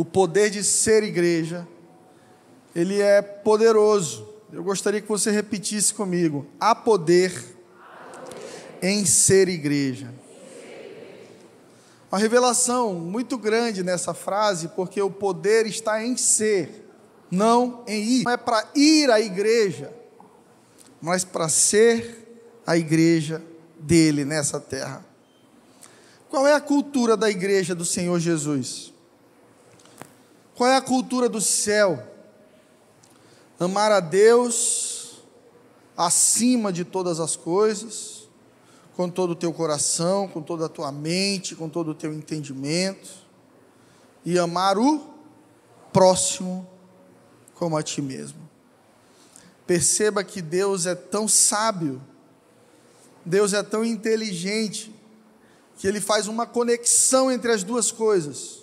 o poder de ser igreja, ele é poderoso. Eu gostaria que você repetisse comigo: há poder em ser igreja. Uma revelação muito grande nessa frase, porque o poder está em ser, não em ir. Não é para ir à igreja, mas para ser a igreja dele nessa terra. Qual é a cultura da igreja do Senhor Jesus? Qual é a cultura do céu? Amar a Deus acima de todas as coisas com todo o teu coração, com toda a tua mente, com todo o teu entendimento, e amar o próximo como a ti mesmo. Perceba que Deus é tão sábio, Deus é tão inteligente, que Ele faz uma conexão entre as duas coisas.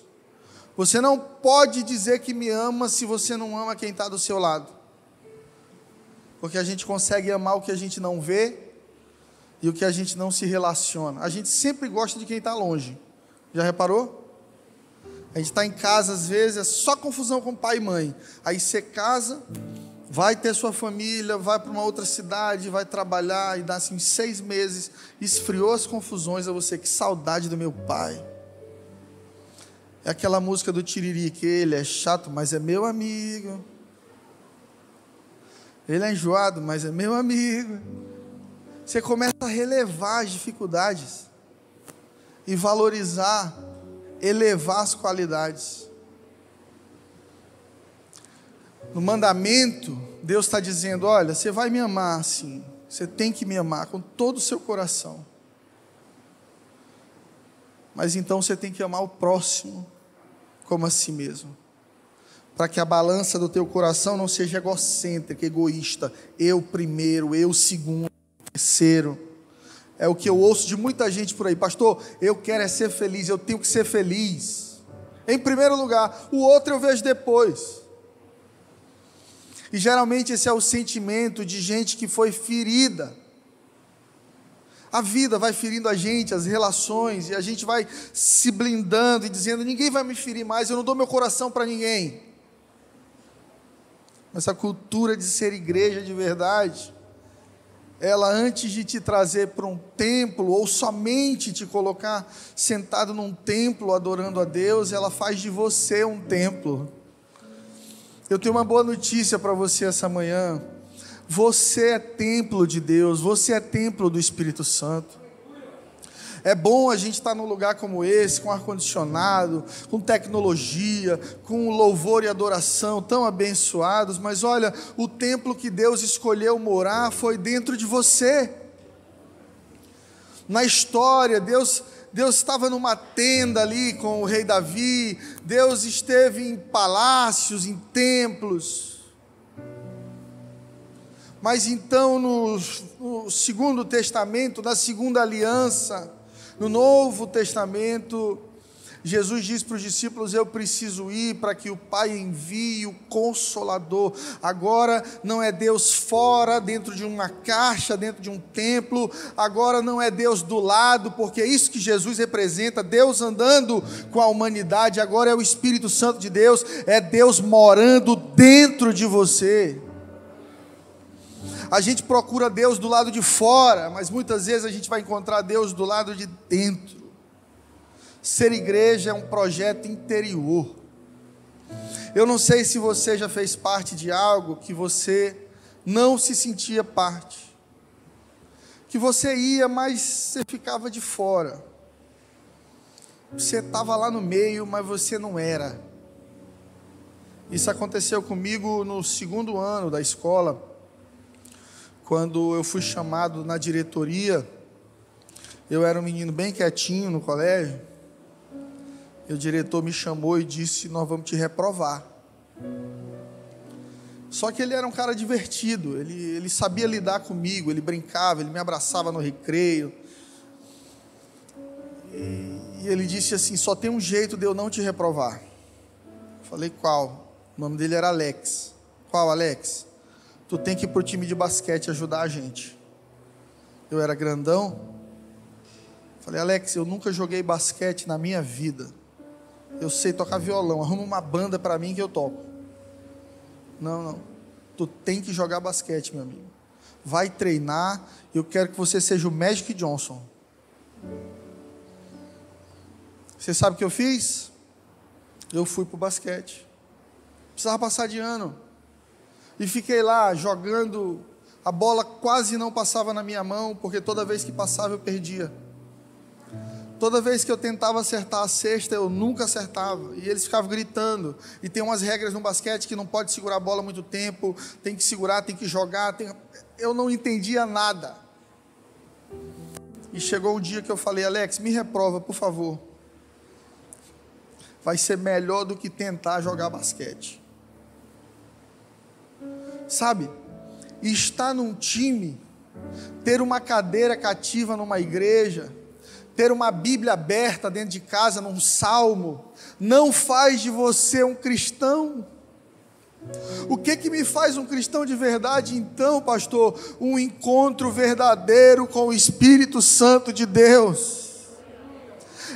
Você não pode dizer que me ama se você não ama quem está do seu lado. Porque a gente consegue amar o que a gente não vê e o que a gente não se relaciona. A gente sempre gosta de quem está longe. Já reparou? A gente está em casa, às vezes, é só confusão com pai e mãe. Aí você casa, vai ter sua família, vai para uma outra cidade, vai trabalhar, e dá assim seis meses, esfriou as confusões a você. Que saudade do meu pai. É aquela música do Tiriri, que ele é chato, mas é meu amigo. Ele é enjoado, mas é meu amigo você começa a relevar as dificuldades e valorizar, elevar as qualidades. No mandamento, Deus está dizendo: olha, você vai me amar assim, você tem que me amar com todo o seu coração. Mas então você tem que amar o próximo como a si mesmo. Para que a balança do teu coração não seja egocêntrica, egoísta, eu primeiro, eu segundo terceiro. É o que eu ouço de muita gente por aí, pastor. Eu quero é ser feliz, eu tenho que ser feliz. Em primeiro lugar, o outro eu vejo depois. E geralmente esse é o sentimento de gente que foi ferida. A vida vai ferindo a gente, as relações, e a gente vai se blindando e dizendo: ninguém vai me ferir mais, eu não dou meu coração para ninguém. Essa cultura de ser igreja de verdade ela antes de te trazer para um templo ou somente te colocar sentado num templo adorando a Deus, ela faz de você um templo. Eu tenho uma boa notícia para você essa manhã. Você é templo de Deus, você é templo do Espírito Santo. É bom a gente estar num lugar como esse, com ar-condicionado, com tecnologia, com louvor e adoração tão abençoados, mas olha, o templo que Deus escolheu morar foi dentro de você. Na história, Deus Deus estava numa tenda ali com o rei Davi, Deus esteve em palácios, em templos. Mas então, no, no, Segundo Testamento, na Segunda Aliança, no Novo Testamento, Jesus diz para os discípulos: Eu preciso ir para que o Pai envie o Consolador. Agora não é Deus fora, dentro de uma caixa, dentro de um templo. Agora não é Deus do lado, porque é isso que Jesus representa: Deus andando com a humanidade. Agora é o Espírito Santo de Deus, é Deus morando dentro de você. A gente procura Deus do lado de fora, mas muitas vezes a gente vai encontrar Deus do lado de dentro. Ser igreja é um projeto interior. Eu não sei se você já fez parte de algo que você não se sentia parte. Que você ia, mas você ficava de fora. Você estava lá no meio, mas você não era. Isso aconteceu comigo no segundo ano da escola quando eu fui chamado na diretoria, eu era um menino bem quietinho no colégio. E o diretor me chamou e disse: Nós vamos te reprovar. Só que ele era um cara divertido, ele, ele sabia lidar comigo, ele brincava, ele me abraçava no recreio. E, e ele disse assim: Só tem um jeito de eu não te reprovar. Falei: Qual? O nome dele era Alex. Qual, Alex? Tu tem que ir pro time de basquete ajudar a gente. Eu era grandão. Falei, Alex, eu nunca joguei basquete na minha vida. Eu sei tocar violão, arruma uma banda para mim que eu toco. Não, não. Tu tem que jogar basquete, meu amigo. Vai treinar. Eu quero que você seja o Magic Johnson. Você sabe o que eu fiz? Eu fui para o basquete. Precisava passar de ano. E fiquei lá jogando. A bola quase não passava na minha mão, porque toda vez que passava eu perdia. Toda vez que eu tentava acertar a cesta, eu nunca acertava. E eles ficavam gritando. E tem umas regras no basquete que não pode segurar a bola muito tempo, tem que segurar, tem que jogar. Tem... Eu não entendia nada. E chegou um dia que eu falei, Alex, me reprova, por favor. Vai ser melhor do que tentar jogar basquete. Sabe? Estar num time, ter uma cadeira cativa numa igreja, ter uma Bíblia aberta dentro de casa, num salmo, não faz de você um cristão. O que que me faz um cristão de verdade, então, pastor? Um encontro verdadeiro com o Espírito Santo de Deus.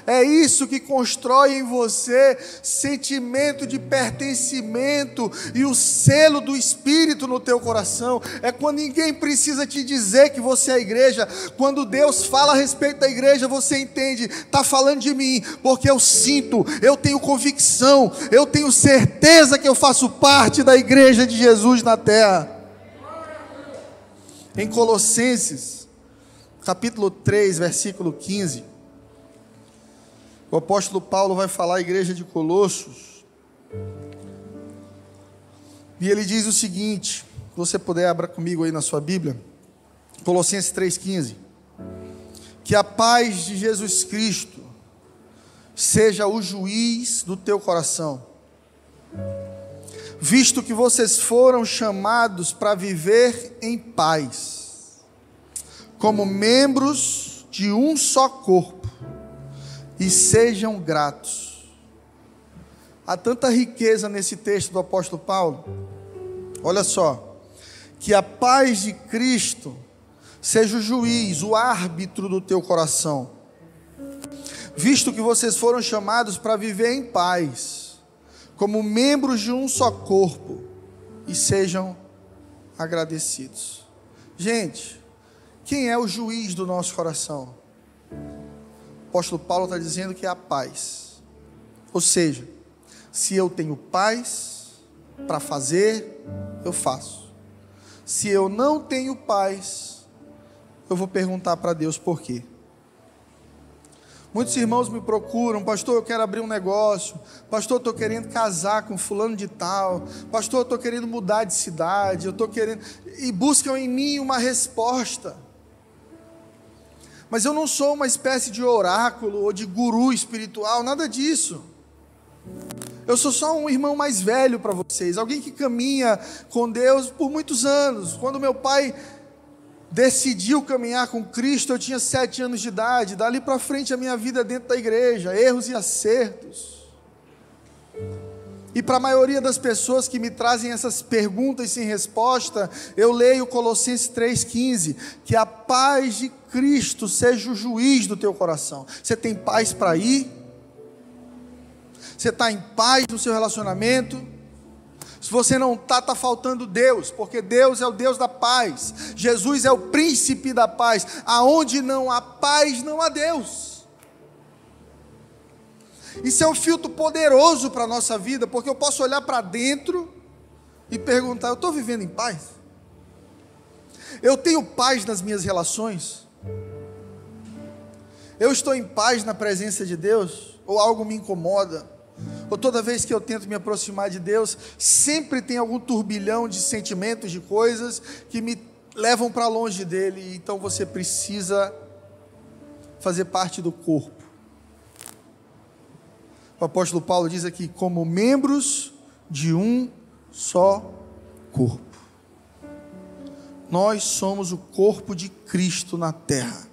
É isso que constrói em você sentimento de pertencimento e o selo do Espírito no teu coração. É quando ninguém precisa te dizer que você é a igreja. Quando Deus fala a respeito da igreja, você entende, está falando de mim, porque eu sinto, eu tenho convicção, eu tenho certeza que eu faço parte da igreja de Jesus na terra. Em Colossenses, capítulo 3, versículo 15. O apóstolo Paulo vai falar à igreja de Colossos. E ele diz o seguinte: se você puder abra comigo aí na sua Bíblia, Colossenses 3,15. Que a paz de Jesus Cristo seja o juiz do teu coração, visto que vocês foram chamados para viver em paz, como membros de um só corpo e sejam gratos. Há tanta riqueza nesse texto do apóstolo Paulo. Olha só, que a paz de Cristo seja o juiz, o árbitro do teu coração, visto que vocês foram chamados para viver em paz, como membros de um só corpo, e sejam agradecidos. Gente, quem é o juiz do nosso coração? Apóstolo Paulo está dizendo que é a paz. Ou seja, se eu tenho paz para fazer, eu faço. Se eu não tenho paz, eu vou perguntar para Deus por quê. Muitos irmãos me procuram, pastor, eu quero abrir um negócio, pastor, eu estou querendo casar com fulano de tal, pastor, eu estou querendo mudar de cidade, eu estou querendo. E buscam em mim uma resposta. Mas eu não sou uma espécie de oráculo ou de guru espiritual, nada disso. Eu sou só um irmão mais velho para vocês, alguém que caminha com Deus por muitos anos. Quando meu pai decidiu caminhar com Cristo, eu tinha sete anos de idade. Dali para frente a minha vida dentro da igreja, erros e acertos. E para a maioria das pessoas que me trazem essas perguntas sem resposta, eu leio Colossenses 3,15: que a paz de Cristo seja o juiz do teu coração. Você tem paz para ir? Você está em paz no seu relacionamento? Se você não está, está faltando Deus, porque Deus é o Deus da paz. Jesus é o príncipe da paz. Aonde não há paz, não há Deus. Isso é um filtro poderoso para a nossa vida, porque eu posso olhar para dentro e perguntar: eu estou vivendo em paz? Eu tenho paz nas minhas relações? Eu estou em paz na presença de Deus? Ou algo me incomoda? Ou toda vez que eu tento me aproximar de Deus, sempre tem algum turbilhão de sentimentos, de coisas que me levam para longe dele. Então você precisa fazer parte do corpo o apóstolo Paulo diz aqui, como membros de um só corpo. Nós somos o corpo de Cristo na terra.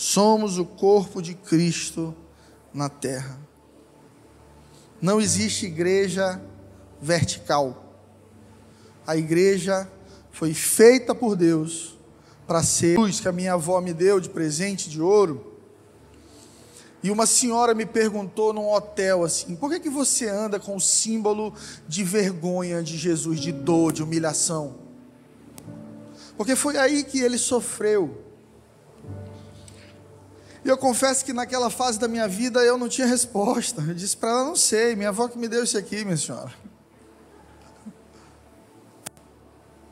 Somos o corpo de Cristo na terra. Não existe igreja vertical. A igreja foi feita por Deus para ser luz que a minha avó me deu de presente de ouro E uma senhora me perguntou num hotel assim: por que, que você anda com o símbolo de vergonha de Jesus, de dor, de humilhação? Porque foi aí que ele sofreu. E eu confesso que naquela fase da minha vida eu não tinha resposta. Eu disse para ela: não sei, minha avó que me deu isso aqui, minha senhora.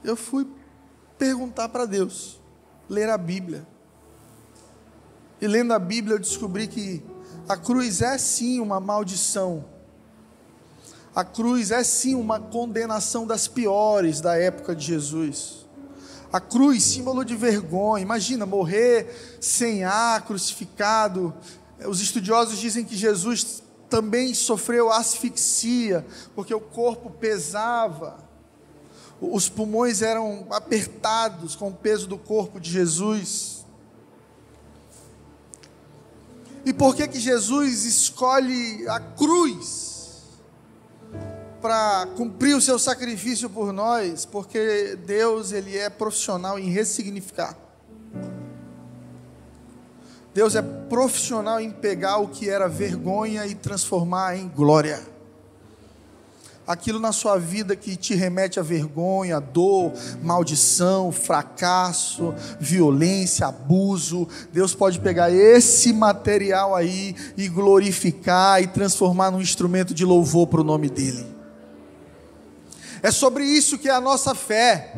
Eu fui perguntar para Deus, ler a Bíblia. E lendo a Bíblia, eu descobri que a cruz é sim uma maldição. A cruz é sim uma condenação das piores da época de Jesus. A cruz, símbolo de vergonha. Imagina morrer sem ar, crucificado. Os estudiosos dizem que Jesus também sofreu asfixia, porque o corpo pesava. Os pulmões eram apertados com o peso do corpo de Jesus. E por que que Jesus escolhe a cruz para cumprir o seu sacrifício por nós? Porque Deus ele é profissional em ressignificar. Deus é profissional em pegar o que era vergonha e transformar em glória aquilo na sua vida que te remete a vergonha, dor, maldição, fracasso, violência, abuso. Deus pode pegar esse material aí e glorificar e transformar num instrumento de louvor para o nome dEle. É sobre isso que é a nossa fé.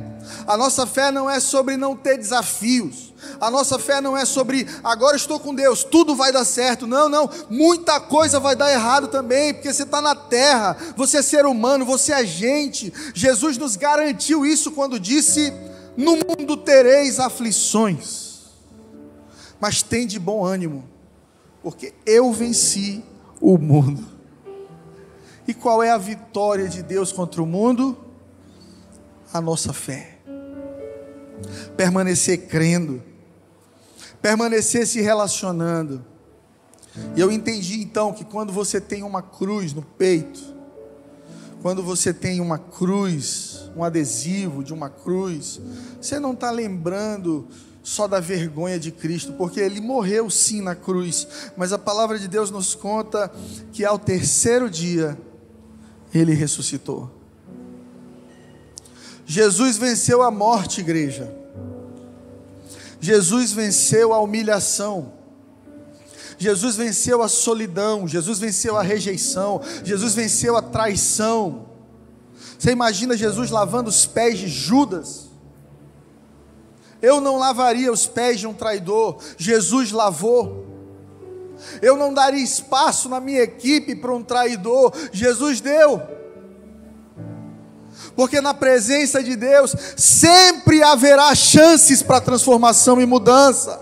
A nossa fé não é sobre não ter desafios. A nossa fé não é sobre agora estou com Deus, tudo vai dar certo. Não, não, muita coisa vai dar errado também, porque você está na terra, você é ser humano, você é gente. Jesus nos garantiu isso quando disse: No mundo tereis aflições, mas tem de bom ânimo, porque eu venci o mundo. E qual é a vitória de Deus contra o mundo? A nossa fé. Permanecer crendo permanecer se relacionando. E eu entendi então que quando você tem uma cruz no peito, quando você tem uma cruz, um adesivo de uma cruz, você não está lembrando só da vergonha de Cristo, porque ele morreu sim na cruz, mas a palavra de Deus nos conta que ao terceiro dia ele ressuscitou. Jesus venceu a morte, igreja. Jesus venceu a humilhação. Jesus venceu a solidão, Jesus venceu a rejeição, Jesus venceu a traição. Você imagina Jesus lavando os pés de Judas? Eu não lavaria os pés de um traidor, Jesus lavou. Eu não daria espaço na minha equipe para um traidor, Jesus deu porque na presença de Deus sempre haverá chances para transformação e mudança.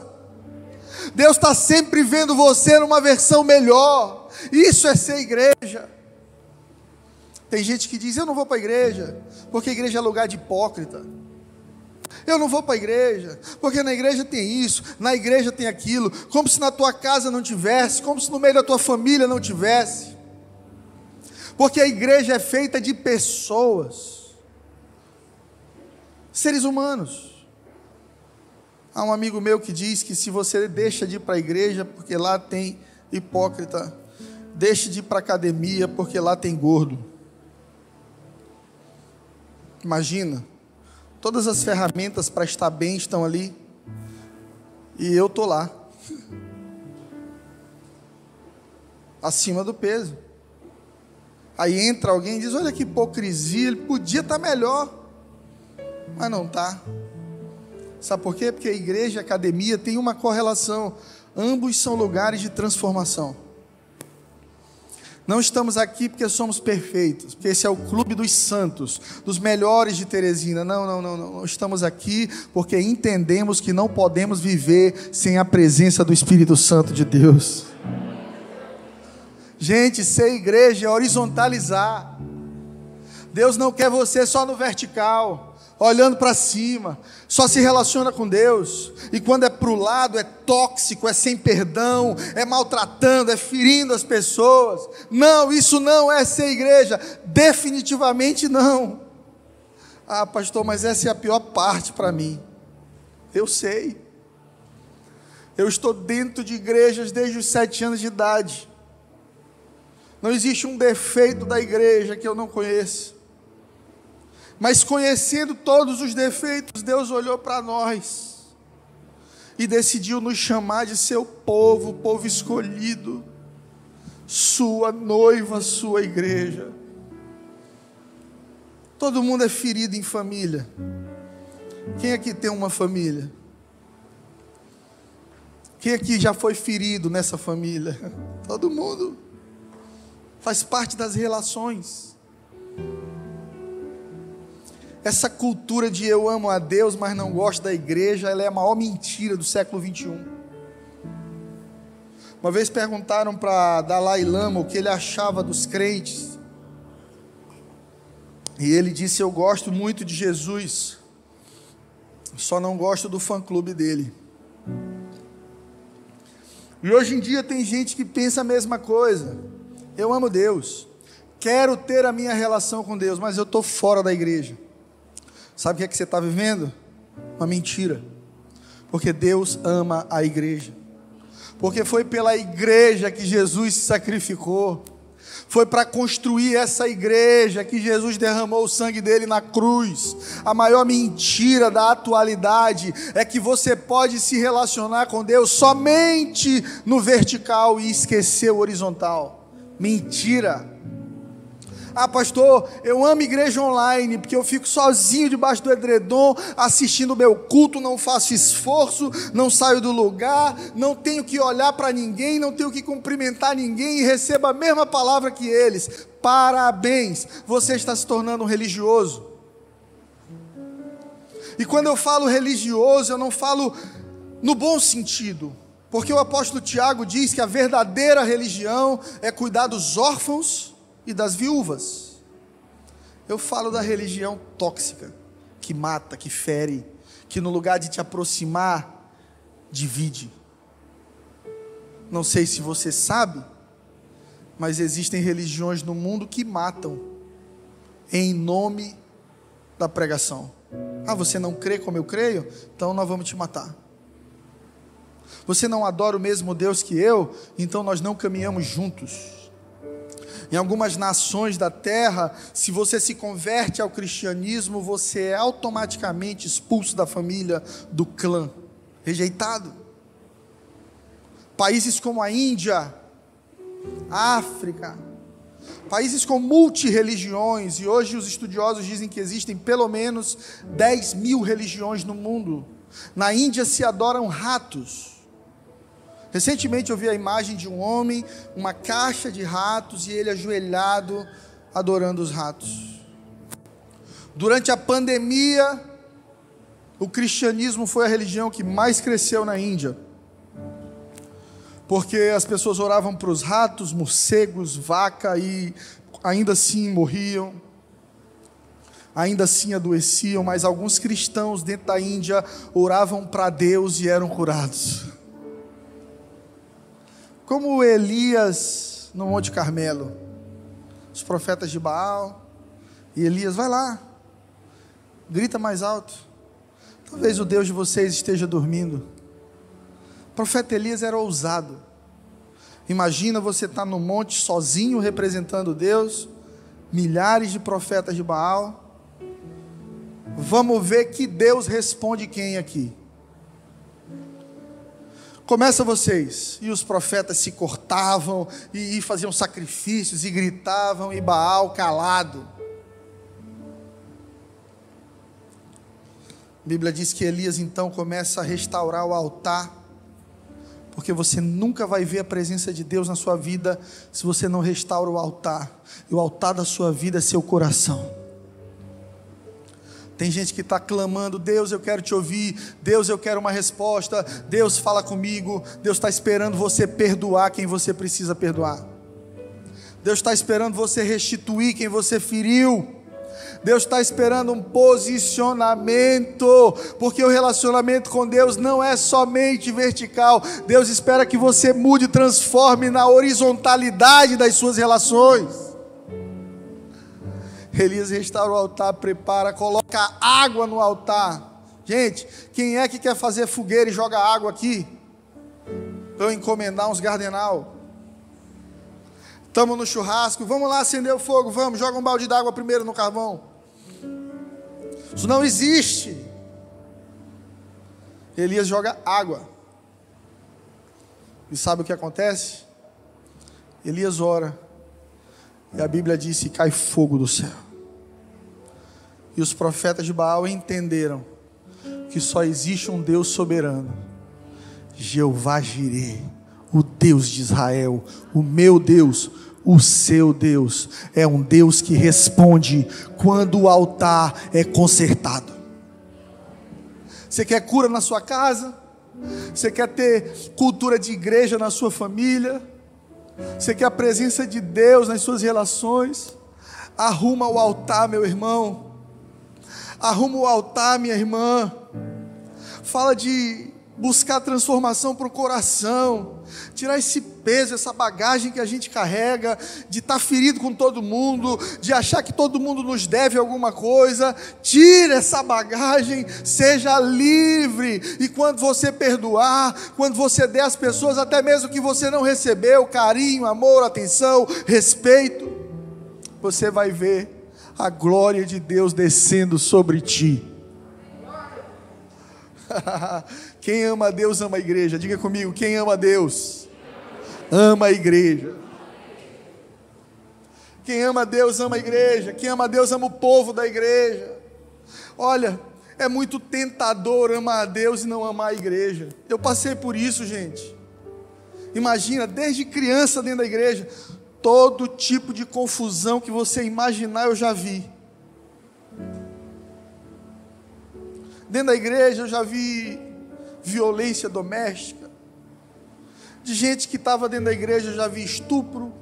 Deus está sempre vendo você numa versão melhor. Isso é ser igreja. Tem gente que diz: Eu não vou para a igreja, porque a igreja é lugar de hipócrita. Eu não vou para a igreja, porque na igreja tem isso, na igreja tem aquilo, como se na tua casa não tivesse, como se no meio da tua família não tivesse. Porque a igreja é feita de pessoas seres humanos. Há um amigo meu que diz que se você deixa de ir para a igreja porque lá tem hipócrita, deixe de ir para a academia porque lá tem gordo. Imagina, todas as ferramentas para estar bem estão ali e eu tô lá, acima do peso. Aí entra alguém e diz: Olha que hipocrisia, ele podia estar melhor mas não está. Sabe por quê? Porque a igreja e a academia têm uma correlação. Ambos são lugares de transformação. Não estamos aqui porque somos perfeitos, porque esse é o clube dos santos, dos melhores de Teresina. Não, não, não, não. Estamos aqui porque entendemos que não podemos viver sem a presença do Espírito Santo de Deus. Gente, ser igreja é horizontalizar. Deus não quer você só no vertical olhando para cima, só se relaciona com Deus, e quando é para o lado é tóxico, é sem perdão, é maltratando, é ferindo as pessoas. Não, isso não é ser igreja, definitivamente não. Ah, pastor, mas essa é a pior parte para mim. Eu sei. Eu estou dentro de igrejas desde os sete anos de idade. Não existe um defeito da igreja que eu não conheça. Mas conhecendo todos os defeitos, Deus olhou para nós e decidiu nos chamar de seu povo, povo escolhido, sua noiva, sua igreja. Todo mundo é ferido em família. Quem aqui tem uma família? Quem aqui já foi ferido nessa família? Todo mundo. Faz parte das relações. Essa cultura de eu amo a Deus, mas não gosto da igreja, ela é a maior mentira do século 21. Uma vez perguntaram para Dalai Lama o que ele achava dos crentes. E ele disse: Eu gosto muito de Jesus, só não gosto do fã-clube dele. E hoje em dia tem gente que pensa a mesma coisa. Eu amo Deus, quero ter a minha relação com Deus, mas eu estou fora da igreja. Sabe o que é que você está vivendo? Uma mentira. Porque Deus ama a igreja. Porque foi pela igreja que Jesus se sacrificou. Foi para construir essa igreja que Jesus derramou o sangue dele na cruz. A maior mentira da atualidade é que você pode se relacionar com Deus somente no vertical e esquecer o horizontal. Mentira. Ah, pastor, eu amo igreja online, porque eu fico sozinho debaixo do edredom, assistindo o meu culto, não faço esforço, não saio do lugar, não tenho que olhar para ninguém, não tenho que cumprimentar ninguém e recebo a mesma palavra que eles. Parabéns, você está se tornando um religioso. E quando eu falo religioso, eu não falo no bom sentido. Porque o apóstolo Tiago diz que a verdadeira religião é cuidar dos órfãos e das viúvas. Eu falo da religião tóxica, que mata, que fere, que no lugar de te aproximar, divide. Não sei se você sabe, mas existem religiões no mundo que matam em nome da pregação. Ah, você não crê como eu creio? Então nós vamos te matar. Você não adora o mesmo Deus que eu? Então nós não caminhamos juntos. Em algumas nações da terra, se você se converte ao cristianismo, você é automaticamente expulso da família, do clã, rejeitado. Países como a Índia, África, países com multireligiões, e hoje os estudiosos dizem que existem pelo menos 10 mil religiões no mundo. Na Índia se adoram ratos. Recentemente eu vi a imagem de um homem, uma caixa de ratos e ele ajoelhado adorando os ratos. Durante a pandemia, o cristianismo foi a religião que mais cresceu na Índia. Porque as pessoas oravam para os ratos, morcegos, vaca e ainda assim morriam. Ainda assim adoeciam, mas alguns cristãos dentro da Índia oravam para Deus e eram curados. Como Elias no Monte Carmelo. Os profetas de Baal. E Elias, vai lá. Grita mais alto. Talvez o Deus de vocês esteja dormindo. O profeta Elias era ousado. Imagina você estar tá no monte sozinho representando Deus, milhares de profetas de Baal. Vamos ver que Deus responde quem aqui. Começa vocês. E os profetas se cortavam e, e faziam sacrifícios e gritavam e Baal calado. A Bíblia diz que Elias então começa a restaurar o altar, porque você nunca vai ver a presença de Deus na sua vida se você não restaura o altar. E o altar da sua vida é seu coração. Tem gente que está clamando: Deus, eu quero te ouvir. Deus, eu quero uma resposta. Deus, fala comigo. Deus está esperando você perdoar quem você precisa perdoar. Deus está esperando você restituir quem você feriu. Deus está esperando um posicionamento, porque o relacionamento com Deus não é somente vertical. Deus espera que você mude transforme na horizontalidade das suas relações. Elias restaura o altar, prepara, coloca água no altar. Gente, quem é que quer fazer fogueira e joga água aqui? para eu encomendar uns gardenal. Estamos no churrasco, vamos lá acender o fogo, vamos, joga um balde d'água primeiro no carvão. Isso não existe. Elias joga água. E sabe o que acontece? Elias ora. E a Bíblia diz cai fogo do céu. E os profetas de Baal entenderam que só existe um Deus soberano. Jeová Jireh, o Deus de Israel, o meu Deus, o seu Deus, é um Deus que responde quando o altar é consertado. Você quer cura na sua casa? Você quer ter cultura de igreja na sua família? Você quer a presença de Deus nas suas relações? Arruma o altar, meu irmão. Arruma o altar, minha irmã. Fala de buscar transformação para o coração, tirar esse peso, essa bagagem que a gente carrega, de estar tá ferido com todo mundo, de achar que todo mundo nos deve alguma coisa. Tira essa bagagem, seja livre. E quando você perdoar, quando você der às pessoas, até mesmo que você não recebeu, carinho, amor, atenção, respeito, você vai ver a glória de Deus descendo sobre ti. Quem ama a Deus ama a igreja. Diga comigo, quem ama a Deus ama a igreja. Quem ama a Deus ama a igreja. Quem ama a Deus ama o povo da igreja. Olha, é muito tentador amar a Deus e não amar a igreja. Eu passei por isso, gente. Imagina, desde criança dentro da igreja, todo tipo de confusão que você imaginar eu já vi. Dentro da igreja eu já vi violência doméstica. De gente que estava dentro da igreja eu já vi estupro.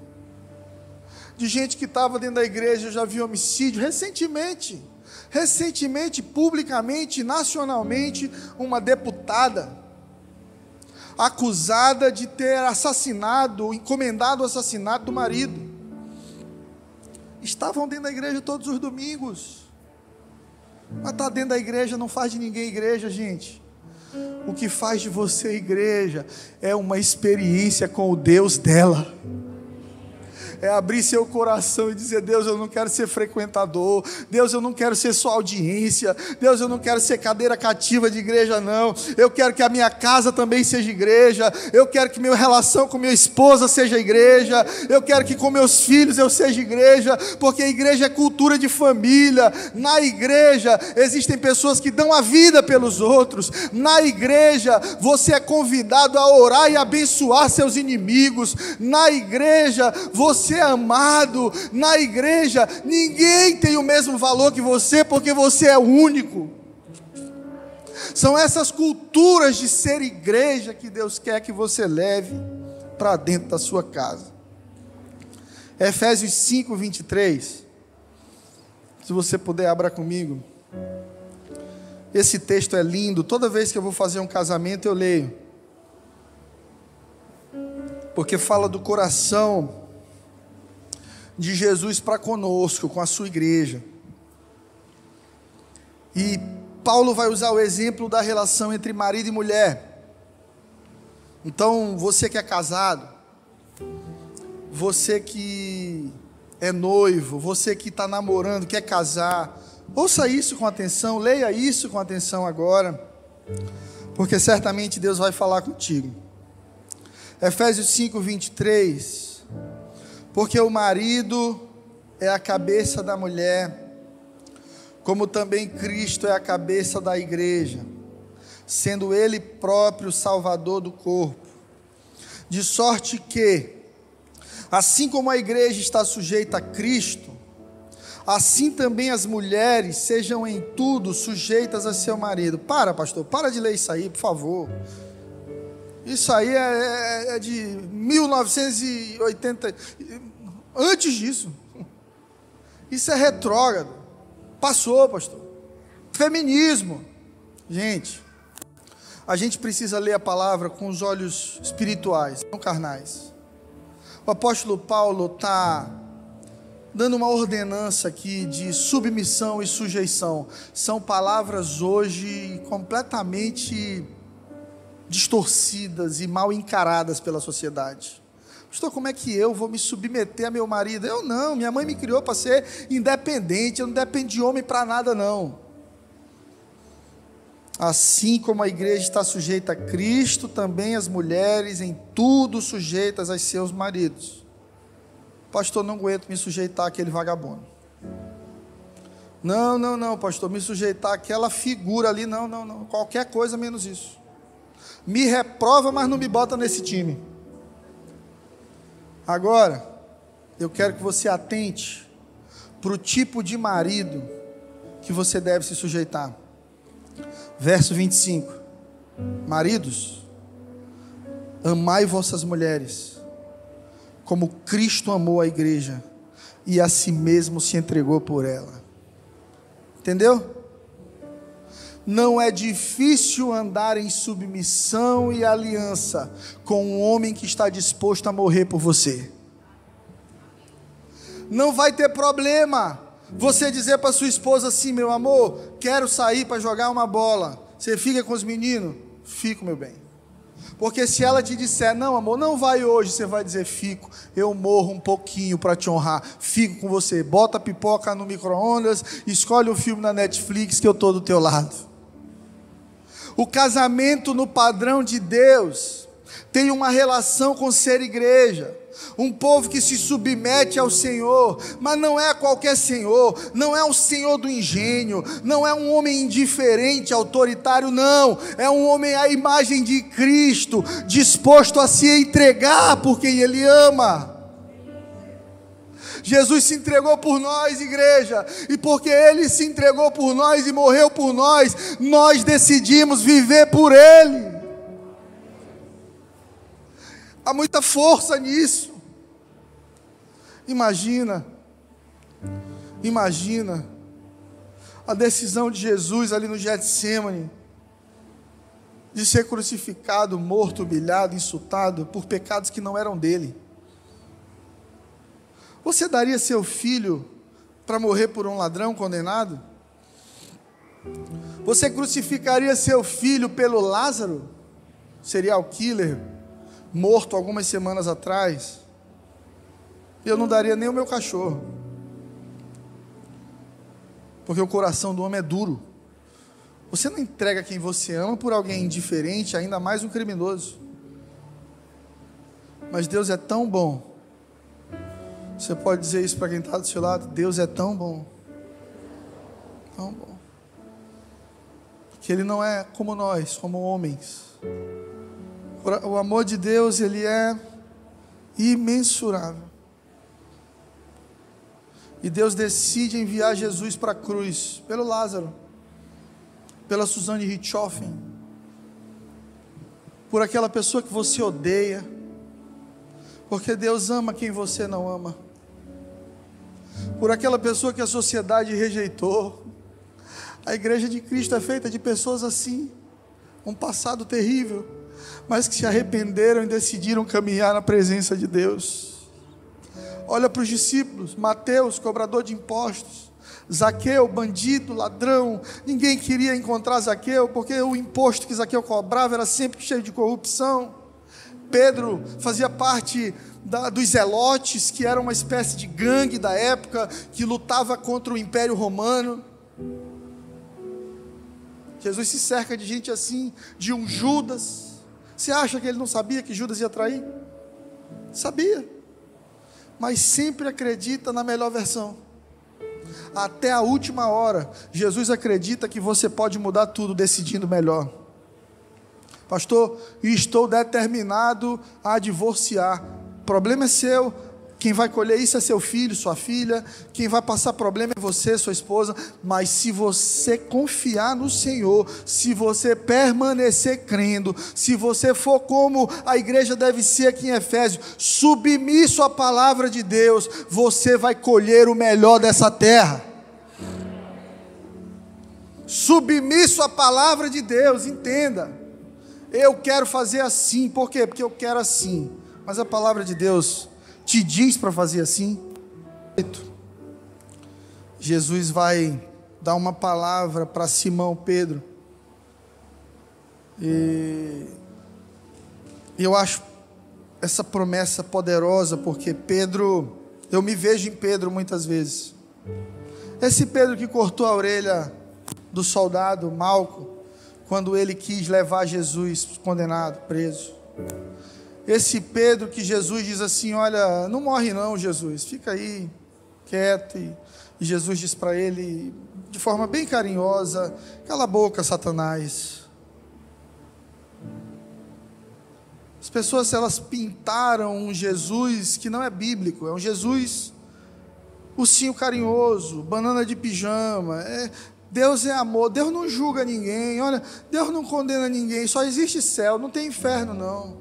De gente que estava dentro da igreja eu já vi homicídio. Recentemente, recentemente, publicamente, nacionalmente, uma deputada acusada de ter assassinado, encomendado o assassinato do marido. Estavam dentro da igreja todos os domingos. Mas estar tá dentro da igreja não faz de ninguém igreja, gente. O que faz de você igreja é uma experiência com o Deus dela é abrir seu coração e dizer: Deus, eu não quero ser frequentador, Deus, eu não quero ser só audiência, Deus, eu não quero ser cadeira cativa de igreja, não. Eu quero que a minha casa também seja igreja, eu quero que minha relação com minha esposa seja igreja, eu quero que com meus filhos eu seja igreja, porque a igreja é cultura de família. Na igreja existem pessoas que dão a vida pelos outros, na igreja você é convidado a orar e abençoar seus inimigos, na igreja você você é amado na igreja, ninguém tem o mesmo valor que você, porque você é único. São essas culturas de ser igreja que Deus quer que você leve para dentro da sua casa. Efésios 5, 23. Se você puder, abra comigo. Esse texto é lindo. Toda vez que eu vou fazer um casamento, eu leio. Porque fala do coração de Jesus para conosco, com a sua igreja. E Paulo vai usar o exemplo da relação entre marido e mulher. Então, você que é casado, você que é noivo, você que está namorando, quer casar, ouça isso com atenção, leia isso com atenção agora, porque certamente Deus vai falar contigo. Efésios 5, 23 porque o marido é a cabeça da mulher, como também Cristo é a cabeça da igreja, sendo Ele próprio Salvador do corpo. De sorte que, assim como a igreja está sujeita a Cristo, assim também as mulheres sejam em tudo sujeitas a seu marido. Para, pastor, para de ler isso aí, por favor. Isso aí é, é, é de 1980. Antes disso. Isso é retrógrado. Passou, pastor. Feminismo. Gente, a gente precisa ler a palavra com os olhos espirituais, não carnais. O apóstolo Paulo está dando uma ordenança aqui de submissão e sujeição. São palavras hoje completamente distorcidas e mal encaradas pela sociedade. Pastor, como é que eu vou me submeter a meu marido? Eu não, minha mãe me criou para ser independente, eu não dependo de homem para nada, não. Assim como a igreja está sujeita a Cristo, também as mulheres em tudo sujeitas a seus maridos. Pastor, não aguento me sujeitar àquele vagabundo. Não, não, não, pastor, me sujeitar àquela figura ali, não, não, não. Qualquer coisa menos isso. Me reprova, mas não me bota nesse time. Agora, eu quero que você atente para o tipo de marido que você deve se sujeitar. Verso 25: Maridos, amai vossas mulheres, como Cristo amou a igreja e a si mesmo se entregou por ela. Entendeu? Não é difícil andar em submissão e aliança com um homem que está disposto a morrer por você. Não vai ter problema você dizer para sua esposa assim, meu amor, quero sair para jogar uma bola. Você fica com os meninos? Fico, meu bem. Porque se ela te disser, não, amor, não vai hoje, você vai dizer, fico, eu morro um pouquinho para te honrar, fico com você. Bota pipoca no micro-ondas, escolhe um filme na Netflix que eu estou do teu lado. O casamento no padrão de Deus tem uma relação com ser igreja um povo que se submete ao Senhor, mas não é qualquer Senhor, não é o Senhor do engenho, não é um homem indiferente, autoritário, não, é um homem à imagem de Cristo, disposto a se entregar por quem Ele ama. Jesus se entregou por nós, igreja, e porque Ele se entregou por nós e morreu por nós, nós decidimos viver por Ele. Há muita força nisso. Imagina, imagina a decisão de Jesus ali no Getsemane de ser crucificado, morto, humilhado, insultado por pecados que não eram dele. Você daria seu filho para morrer por um ladrão condenado? Você crucificaria seu filho pelo Lázaro, serial killer, morto algumas semanas atrás, eu não daria nem o meu cachorro. Porque o coração do homem é duro. Você não entrega quem você ama por alguém indiferente, ainda mais um criminoso. Mas Deus é tão bom. Você pode dizer isso para quem está do seu lado? Deus é tão bom. Tão bom. Que Ele não é como nós, como homens. O amor de Deus, ele é imensurável. E Deus decide enviar Jesus para a cruz, pelo Lázaro, pela Suzane Richthofen, por aquela pessoa que você odeia, porque Deus ama quem você não ama, por aquela pessoa que a sociedade rejeitou. A igreja de Cristo é feita de pessoas assim, um passado terrível mas que se arrependeram e decidiram caminhar na presença de Deus. Olha para os discípulos: Mateus, cobrador de impostos, Zaqueu, bandido, ladrão. Ninguém queria encontrar Zaqueu, porque o imposto que Zaqueu cobrava era sempre cheio de corrupção. Pedro fazia parte da, dos zelotes, que era uma espécie de gangue da época, que lutava contra o Império Romano. Jesus se cerca de gente assim, de um Judas você acha que ele não sabia que Judas ia trair? Sabia. Mas sempre acredita na melhor versão. Até a última hora, Jesus acredita que você pode mudar tudo decidindo melhor. Pastor, estou determinado a divorciar. Problema é seu, quem vai colher isso é seu filho, sua filha. Quem vai passar problema é você, sua esposa. Mas se você confiar no Senhor, se você permanecer crendo, se você for como a igreja deve ser aqui em Efésios, submisso à palavra de Deus, você vai colher o melhor dessa terra. Submisso à palavra de Deus, entenda. Eu quero fazer assim, por quê? Porque eu quero assim. Mas a palavra de Deus te diz para fazer assim? Jesus vai dar uma palavra para Simão Pedro. E eu acho essa promessa poderosa, porque Pedro, eu me vejo em Pedro muitas vezes. Esse Pedro que cortou a orelha do soldado Malco, quando ele quis levar Jesus condenado, preso. Esse Pedro que Jesus diz assim: Olha, não morre não, Jesus, fica aí quieto. E, Jesus diz para ele, de forma bem carinhosa: Cala a boca, Satanás. As pessoas elas pintaram um Jesus que não é bíblico, é um Jesus ursinho carinhoso, banana de pijama. É, Deus é amor, Deus não julga ninguém, olha, Deus não condena ninguém, só existe céu, não tem inferno não.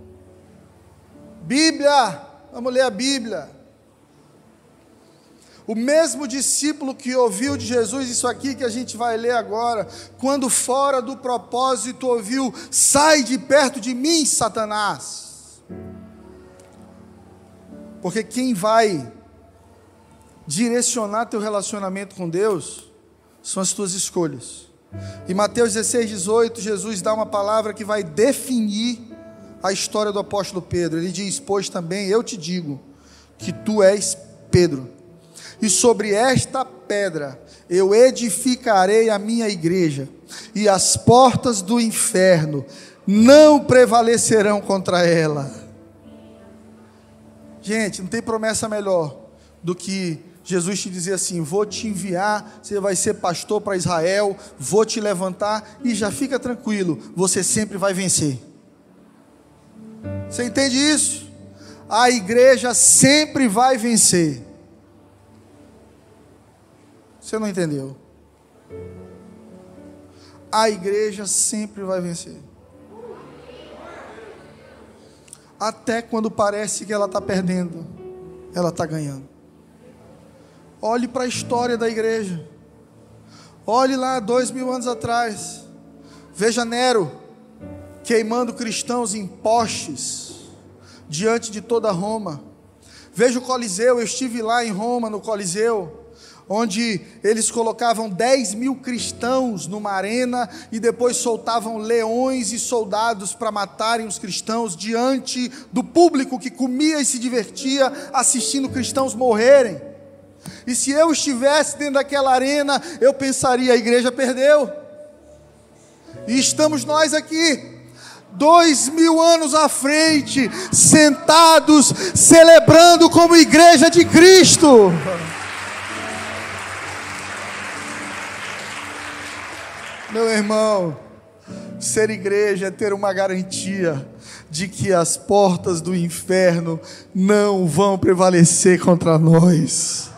Bíblia, vamos ler a Bíblia. O mesmo discípulo que ouviu de Jesus isso aqui que a gente vai ler agora, quando fora do propósito ouviu: sai de perto de mim, Satanás. Porque quem vai direcionar teu relacionamento com Deus são as tuas escolhas. Em Mateus 16, 18, Jesus dá uma palavra que vai definir a história do apóstolo Pedro. Ele diz: Pois também eu te digo que tu és Pedro e sobre esta pedra eu edificarei a minha igreja, e as portas do inferno não prevalecerão contra ela. Gente, não tem promessa melhor do que Jesus te dizer assim: vou te enviar, você vai ser pastor para Israel, vou te levantar e já fica tranquilo, você sempre vai vencer. Você entende isso? A igreja sempre vai vencer. Você não entendeu? A igreja sempre vai vencer. Até quando parece que ela está perdendo, ela está ganhando. Olhe para a história da igreja. Olhe lá dois mil anos atrás. Veja Nero queimando cristãos em postes diante de toda Roma. Veja o Coliseu. Eu estive lá em Roma no Coliseu onde eles colocavam 10 mil cristãos numa arena e depois soltavam leões e soldados para matarem os cristãos diante do público que comia e se divertia assistindo cristãos morrerem. E se eu estivesse dentro daquela arena, eu pensaria: a igreja perdeu. E estamos nós aqui, dois mil anos à frente, sentados, celebrando como igreja de Cristo. Meu irmão, ser igreja é ter uma garantia de que as portas do inferno não vão prevalecer contra nós.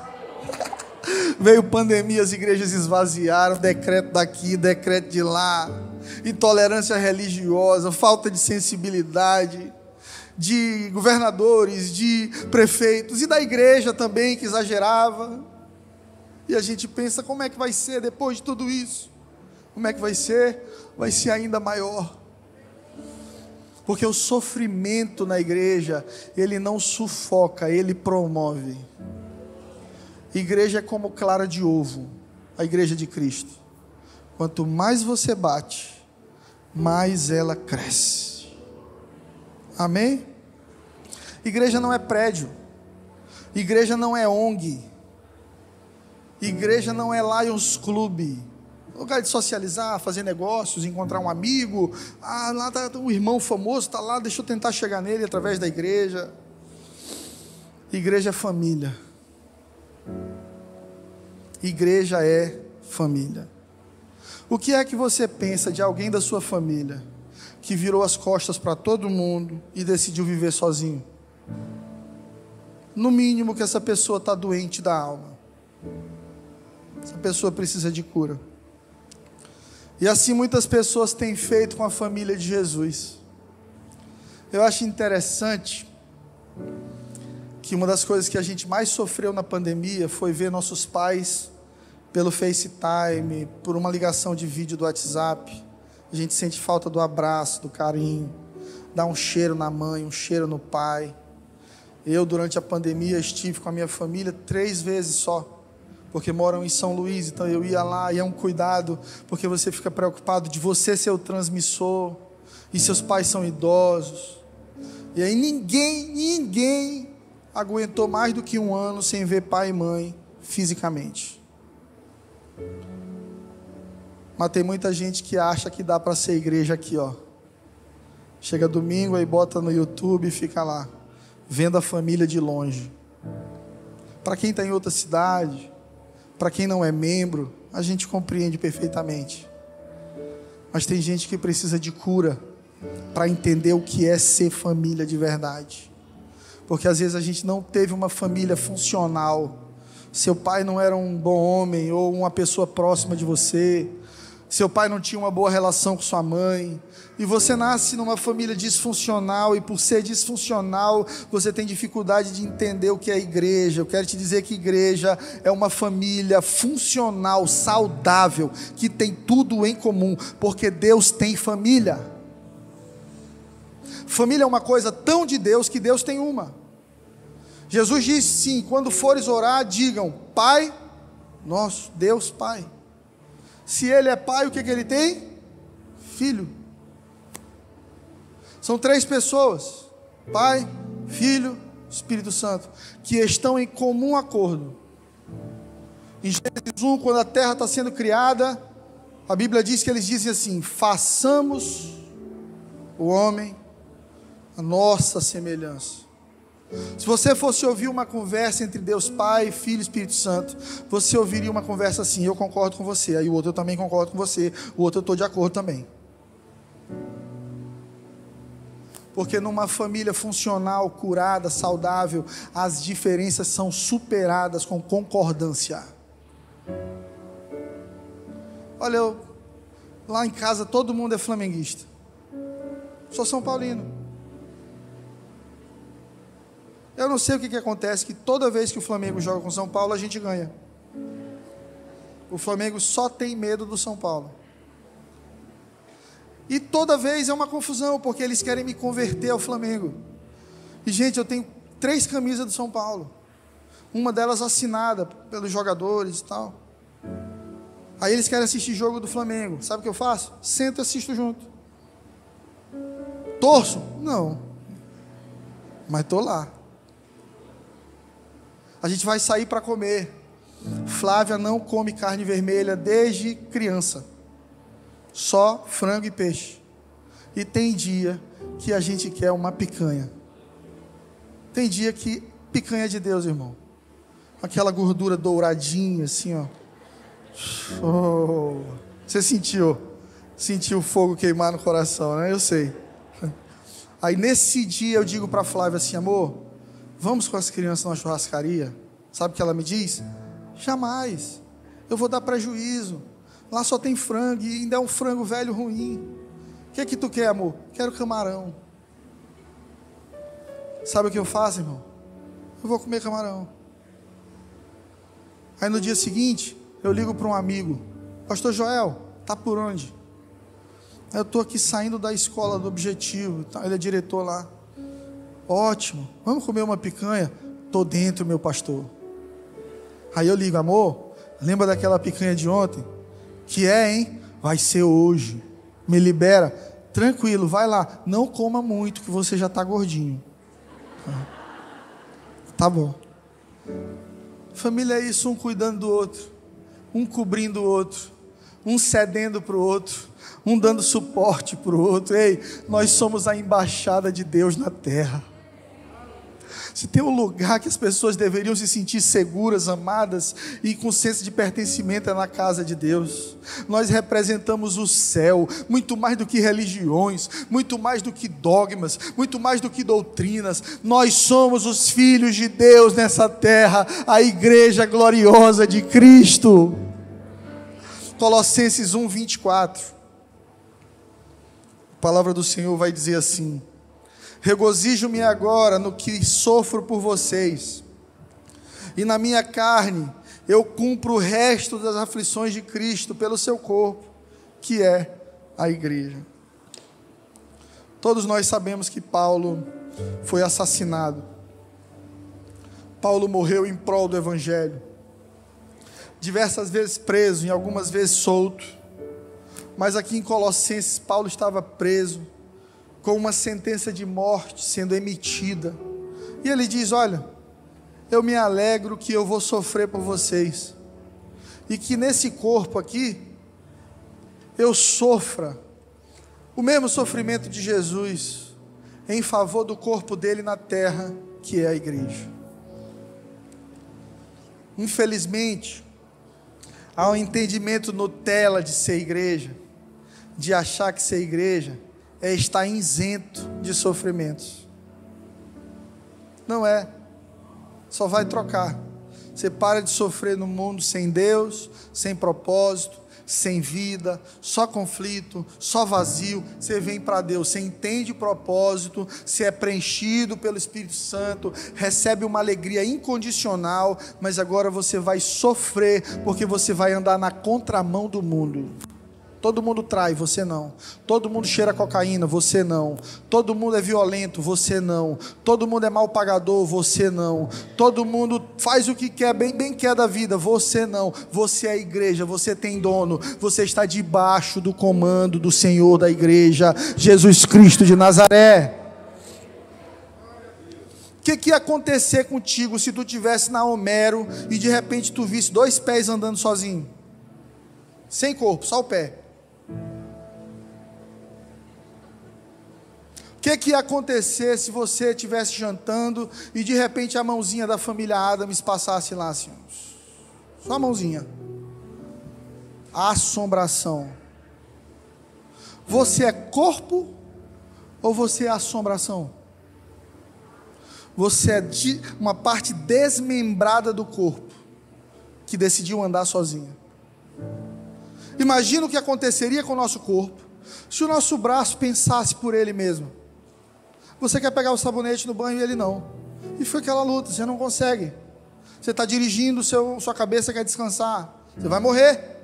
Veio pandemia, as igrejas esvaziaram, decreto daqui, decreto de lá, intolerância religiosa, falta de sensibilidade de governadores, de prefeitos e da igreja também que exagerava. E a gente pensa como é que vai ser depois de tudo isso? Como é que vai ser? Vai ser ainda maior. Porque o sofrimento na igreja, ele não sufoca, ele promove. Igreja é como clara de ovo, a igreja de Cristo. Quanto mais você bate, mais ela cresce. Amém? Igreja não é prédio. Igreja não é ONG. Igreja não é Lions Club lugar de socializar, fazer negócios, encontrar um amigo. Ah, lá está um irmão famoso, está lá, deixa eu tentar chegar nele através da igreja. Igreja é família. Igreja é família. O que é que você pensa de alguém da sua família que virou as costas para todo mundo e decidiu viver sozinho? No mínimo que essa pessoa está doente da alma. Essa pessoa precisa de cura. E assim muitas pessoas têm feito com a família de Jesus. Eu acho interessante que uma das coisas que a gente mais sofreu na pandemia foi ver nossos pais pelo FaceTime, por uma ligação de vídeo do WhatsApp. A gente sente falta do abraço, do carinho, dá um cheiro na mãe, um cheiro no pai. Eu, durante a pandemia, estive com a minha família três vezes só porque moram em São Luís, então eu ia lá e é um cuidado, porque você fica preocupado de você ser o transmissor, e seus pais são idosos. E aí ninguém, ninguém aguentou mais do que um ano sem ver pai e mãe fisicamente. Mas tem muita gente que acha que dá para ser igreja aqui, ó. Chega domingo aí bota no YouTube e fica lá, vendo a família de longe. Para quem está em outra cidade, para quem não é membro, a gente compreende perfeitamente. Mas tem gente que precisa de cura para entender o que é ser família de verdade. Porque às vezes a gente não teve uma família funcional. Seu pai não era um bom homem ou uma pessoa próxima de você. Seu pai não tinha uma boa relação com sua mãe. E você nasce numa família disfuncional e por ser disfuncional, você tem dificuldade de entender o que é igreja. Eu quero te dizer que igreja é uma família funcional, saudável, que tem tudo em comum, porque Deus tem família. Família é uma coisa tão de Deus que Deus tem uma. Jesus disse sim: quando fores orar, digam, Pai nosso, Deus Pai. Se Ele é Pai, o que, que Ele tem? Filho. São três pessoas: Pai, Filho, Espírito Santo, que estão em comum acordo. Em Gênesis 1, quando a terra está sendo criada, a Bíblia diz que eles dizem assim: façamos o homem a nossa semelhança. Se você fosse ouvir uma conversa entre Deus Pai, Filho e Espírito Santo, você ouviria uma conversa assim: eu concordo com você, aí o outro eu também concordo com você, o outro eu estou de acordo também. Porque numa família funcional, curada, saudável, as diferenças são superadas com concordância. Olha, eu, lá em casa todo mundo é flamenguista. Sou São Paulino. Eu não sei o que, que acontece, que toda vez que o Flamengo joga com São Paulo, a gente ganha. O Flamengo só tem medo do São Paulo. E toda vez é uma confusão, porque eles querem me converter ao Flamengo. E, gente, eu tenho três camisas do São Paulo. Uma delas assinada pelos jogadores e tal. Aí eles querem assistir jogo do Flamengo. Sabe o que eu faço? Sento e assisto junto. Torço? Não. Mas estou lá. A gente vai sair para comer. Flávia não come carne vermelha desde criança. Só frango e peixe. E tem dia que a gente quer uma picanha. Tem dia que picanha é de Deus, irmão. Aquela gordura douradinha, assim, ó. Oh, você sentiu? Sentiu o fogo queimar no coração, né? Eu sei. Aí nesse dia eu digo para Flávia assim, amor, Vamos com as crianças na churrascaria? Sabe o que ela me diz? Jamais. Eu vou dar prejuízo. Lá só tem frango e ainda é um frango velho ruim. O que é que tu quer, amor? Quero camarão. Sabe o que eu faço, irmão? Eu vou comer camarão. Aí no dia seguinte, eu ligo para um amigo. Pastor Joel, tá por onde? Eu estou aqui saindo da escola do Objetivo. Ele é diretor lá. Ótimo, vamos comer uma picanha? Tô dentro, meu pastor. Aí eu ligo, amor, lembra daquela picanha de ontem? Que é, hein? Vai ser hoje. Me libera. Tranquilo, vai lá. Não coma muito, que você já está gordinho. Tá bom. Família é isso, um cuidando do outro, um cobrindo o outro, um cedendo para o outro, um dando suporte para o outro. Ei, nós somos a embaixada de Deus na terra. Se tem um lugar que as pessoas deveriam se sentir seguras, amadas e com senso de pertencimento é na casa de Deus. Nós representamos o céu, muito mais do que religiões, muito mais do que dogmas, muito mais do que doutrinas. Nós somos os filhos de Deus nessa terra, a igreja gloriosa de Cristo. Colossenses 1, 24. A palavra do Senhor vai dizer assim: Regozijo-me agora no que sofro por vocês, e na minha carne eu cumpro o resto das aflições de Cristo pelo seu corpo, que é a igreja. Todos nós sabemos que Paulo foi assassinado. Paulo morreu em prol do Evangelho. Diversas vezes preso, e algumas vezes solto. Mas aqui em Colossenses, Paulo estava preso com uma sentença de morte sendo emitida. E ele diz: Olha, eu me alegro que eu vou sofrer por vocês, e que nesse corpo aqui, eu sofra o mesmo sofrimento de Jesus em favor do corpo dele na terra, que é a igreja. Infelizmente, há um entendimento Nutella de ser igreja, de achar que ser igreja é estar isento de sofrimentos. Não é. Só vai trocar. Você para de sofrer no mundo sem Deus, sem propósito, sem vida, só conflito, só vazio. Você vem para Deus, você entende o propósito, você é preenchido pelo Espírito Santo, recebe uma alegria incondicional, mas agora você vai sofrer porque você vai andar na contramão do mundo. Todo mundo trai, você não. Todo mundo cheira cocaína, você não. Todo mundo é violento, você não. Todo mundo é mal pagador, você não. Todo mundo faz o que quer, bem, bem quer da vida, você não. Você é igreja, você tem dono. Você está debaixo do comando do Senhor da igreja, Jesus Cristo de Nazaré. O que, que ia acontecer contigo se tu tivesse na Homero e de repente tu visse dois pés andando sozinho? Sem corpo, só o pé. Que, que ia acontecer se você estivesse jantando e de repente a mãozinha da família Adams passasse lá assim? Só a mãozinha. Assombração. Você é corpo ou você é assombração? Você é uma parte desmembrada do corpo que decidiu andar sozinha. Imagina o que aconteceria com o nosso corpo se o nosso braço pensasse por ele mesmo. Você quer pegar o sabonete no banho e ele não. E foi aquela luta, você não consegue. Você está dirigindo, seu, sua cabeça quer descansar. Você vai morrer.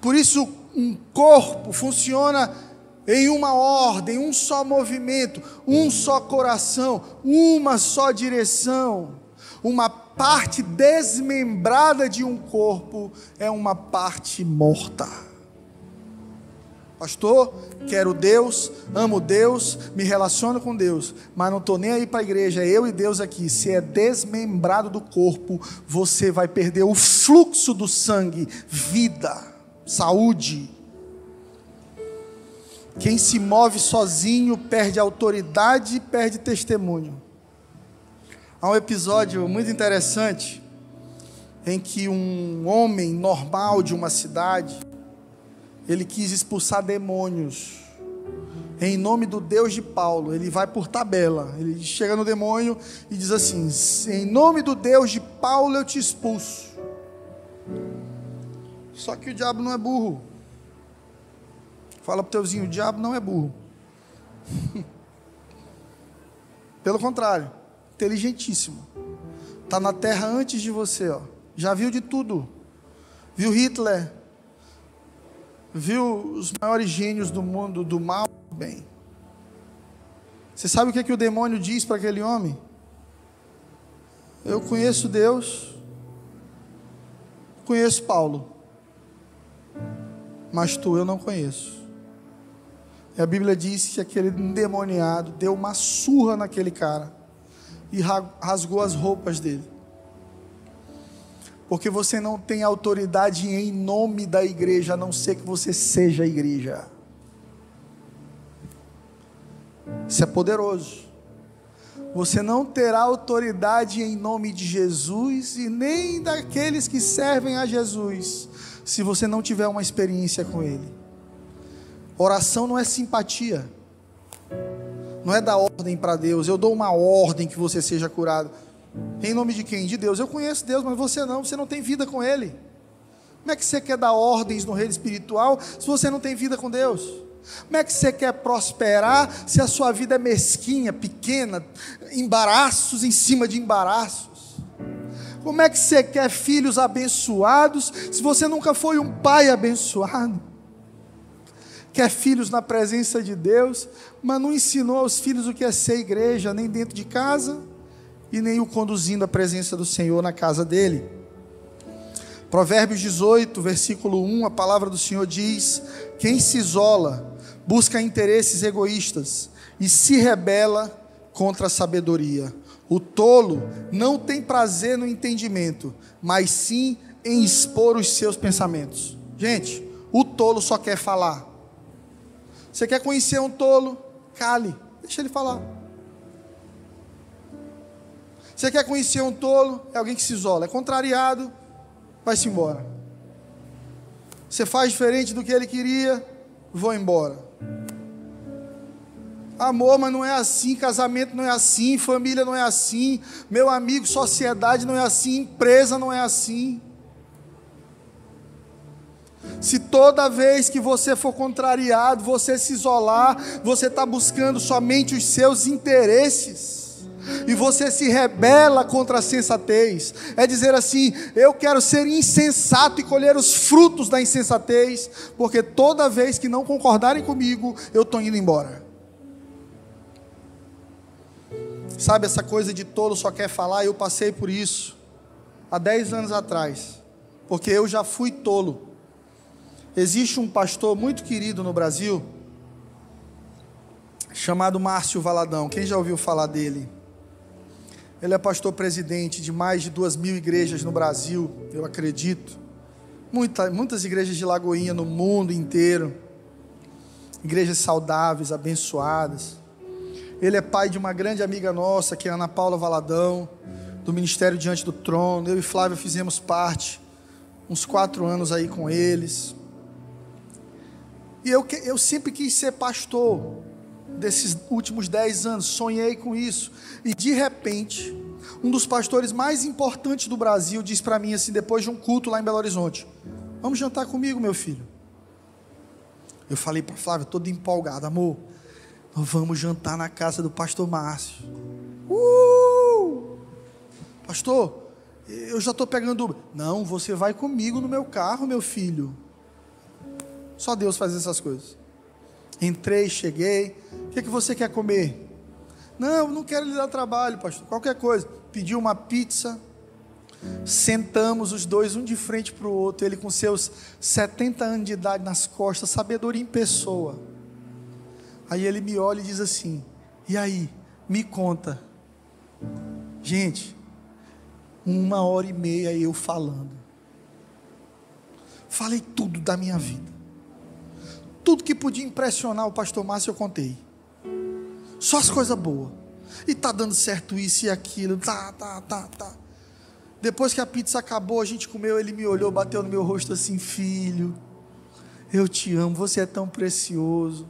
Por isso, um corpo funciona em uma ordem, um só movimento, um só coração, uma só direção. Uma parte desmembrada de um corpo é uma parte morta. Pastor, quero Deus, amo Deus, me relaciono com Deus, mas não estou nem aí para a igreja, é eu e Deus aqui. Se é desmembrado do corpo, você vai perder o fluxo do sangue, vida, saúde. Quem se move sozinho perde autoridade e perde testemunho. Há um episódio muito interessante em que um homem normal de uma cidade ele quis expulsar demônios. Em nome do Deus de Paulo, ele vai por tabela. Ele chega no demônio e diz assim: Em nome do Deus de Paulo eu te expulso. Só que o diabo não é burro. Fala para o teuzinho: o diabo não é burro. Pelo contrário, inteligentíssimo. Está na terra antes de você, ó. já viu de tudo. Viu Hitler, viu os maiores gênios do mundo do mal bem. Você sabe o que, é que o demônio diz para aquele homem? Eu conheço Deus, conheço Paulo, mas tu eu não conheço. E a Bíblia diz que aquele endemoniado deu uma surra naquele cara e rasgou as roupas dele porque você não tem autoridade em nome da igreja, a não ser que você seja a igreja. Isso é poderoso. Você não terá autoridade em nome de Jesus e nem daqueles que servem a Jesus, se você não tiver uma experiência com Ele. Oração não é simpatia, não é dar ordem para Deus. Eu dou uma ordem que você seja curado. Em nome de quem? De Deus. Eu conheço Deus, mas você não, você não tem vida com Ele. Como é que você quer dar ordens no reino espiritual se você não tem vida com Deus? Como é que você quer prosperar se a sua vida é mesquinha, pequena, embaraços em cima de embaraços? Como é que você quer filhos abençoados se você nunca foi um pai abençoado? Quer filhos na presença de Deus, mas não ensinou aos filhos o que é ser igreja, nem dentro de casa? E nem o conduzindo à presença do Senhor na casa dele. Provérbios 18, versículo 1, a palavra do Senhor diz: Quem se isola busca interesses egoístas e se rebela contra a sabedoria. O tolo não tem prazer no entendimento, mas sim em expor os seus pensamentos. Gente, o tolo só quer falar. Você quer conhecer um tolo? Cale, deixa ele falar. Você quer conhecer um tolo? É alguém que se isola, é contrariado, vai-se embora. Você faz diferente do que ele queria, vou embora. Amor, mas não é assim, casamento não é assim, família não é assim, meu amigo, sociedade não é assim, empresa não é assim. Se toda vez que você for contrariado, você se isolar, você está buscando somente os seus interesses, e você se rebela contra a sensatez, é dizer assim: eu quero ser insensato e colher os frutos da insensatez, porque toda vez que não concordarem comigo, eu estou indo embora. Sabe essa coisa de tolo só quer falar? Eu passei por isso há 10 anos atrás, porque eu já fui tolo. Existe um pastor muito querido no Brasil, chamado Márcio Valadão. Quem já ouviu falar dele? Ele é pastor presidente de mais de duas mil igrejas no Brasil, eu acredito. Muita, muitas igrejas de Lagoinha no mundo inteiro. Igrejas saudáveis, abençoadas. Ele é pai de uma grande amiga nossa, que é Ana Paula Valadão, do Ministério Diante do Trono. Eu e Flávio fizemos parte, uns quatro anos aí com eles. E eu, eu sempre quis ser pastor desses últimos dez anos, sonhei com isso. E de repente, um dos pastores mais importantes do Brasil diz para mim assim, depois de um culto lá em Belo Horizonte: Vamos jantar comigo, meu filho. Eu falei para Flávio, todo empolgado, amor, nós vamos jantar na casa do pastor Márcio. Uh! Pastor, eu já estou pegando. Não, você vai comigo no meu carro, meu filho. Só Deus faz essas coisas. Entrei, cheguei. O que, é que você quer comer? Não, não quero lhe dar trabalho, pastor. Qualquer coisa. Pediu uma pizza. Sentamos os dois, um de frente para o outro. Ele com seus 70 anos de idade nas costas, sabedoria em pessoa. Aí ele me olha e diz assim: E aí, me conta. Gente, uma hora e meia eu falando. Falei tudo da minha vida. Tudo que podia impressionar o pastor Márcio eu contei. Só as coisas boas. E tá dando certo isso e aquilo. Tá, tá, tá, tá. Depois que a pizza acabou, a gente comeu, ele me olhou, bateu no meu rosto assim, filho. Eu te amo, você é tão precioso.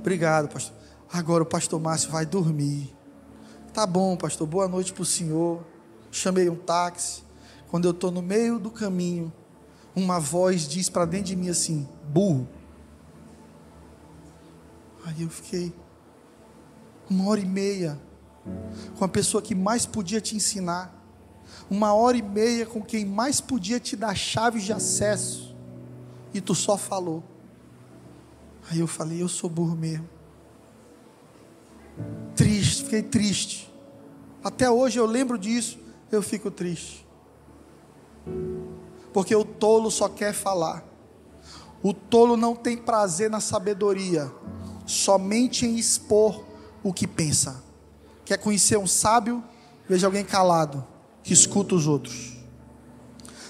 Obrigado, pastor. Agora o pastor Márcio vai dormir. Tá bom, pastor. Boa noite para o senhor. Chamei um táxi. Quando eu estou no meio do caminho, uma voz diz para dentro de mim assim: burro. Aí eu fiquei uma hora e meia com a pessoa que mais podia te ensinar, uma hora e meia com quem mais podia te dar chaves de acesso, e tu só falou. Aí eu falei: eu sou burro mesmo. Triste, fiquei triste. Até hoje eu lembro disso, eu fico triste porque o tolo só quer falar. O tolo não tem prazer na sabedoria, somente em expor o que pensa. Quer conhecer um sábio? Veja alguém calado, que escuta os outros.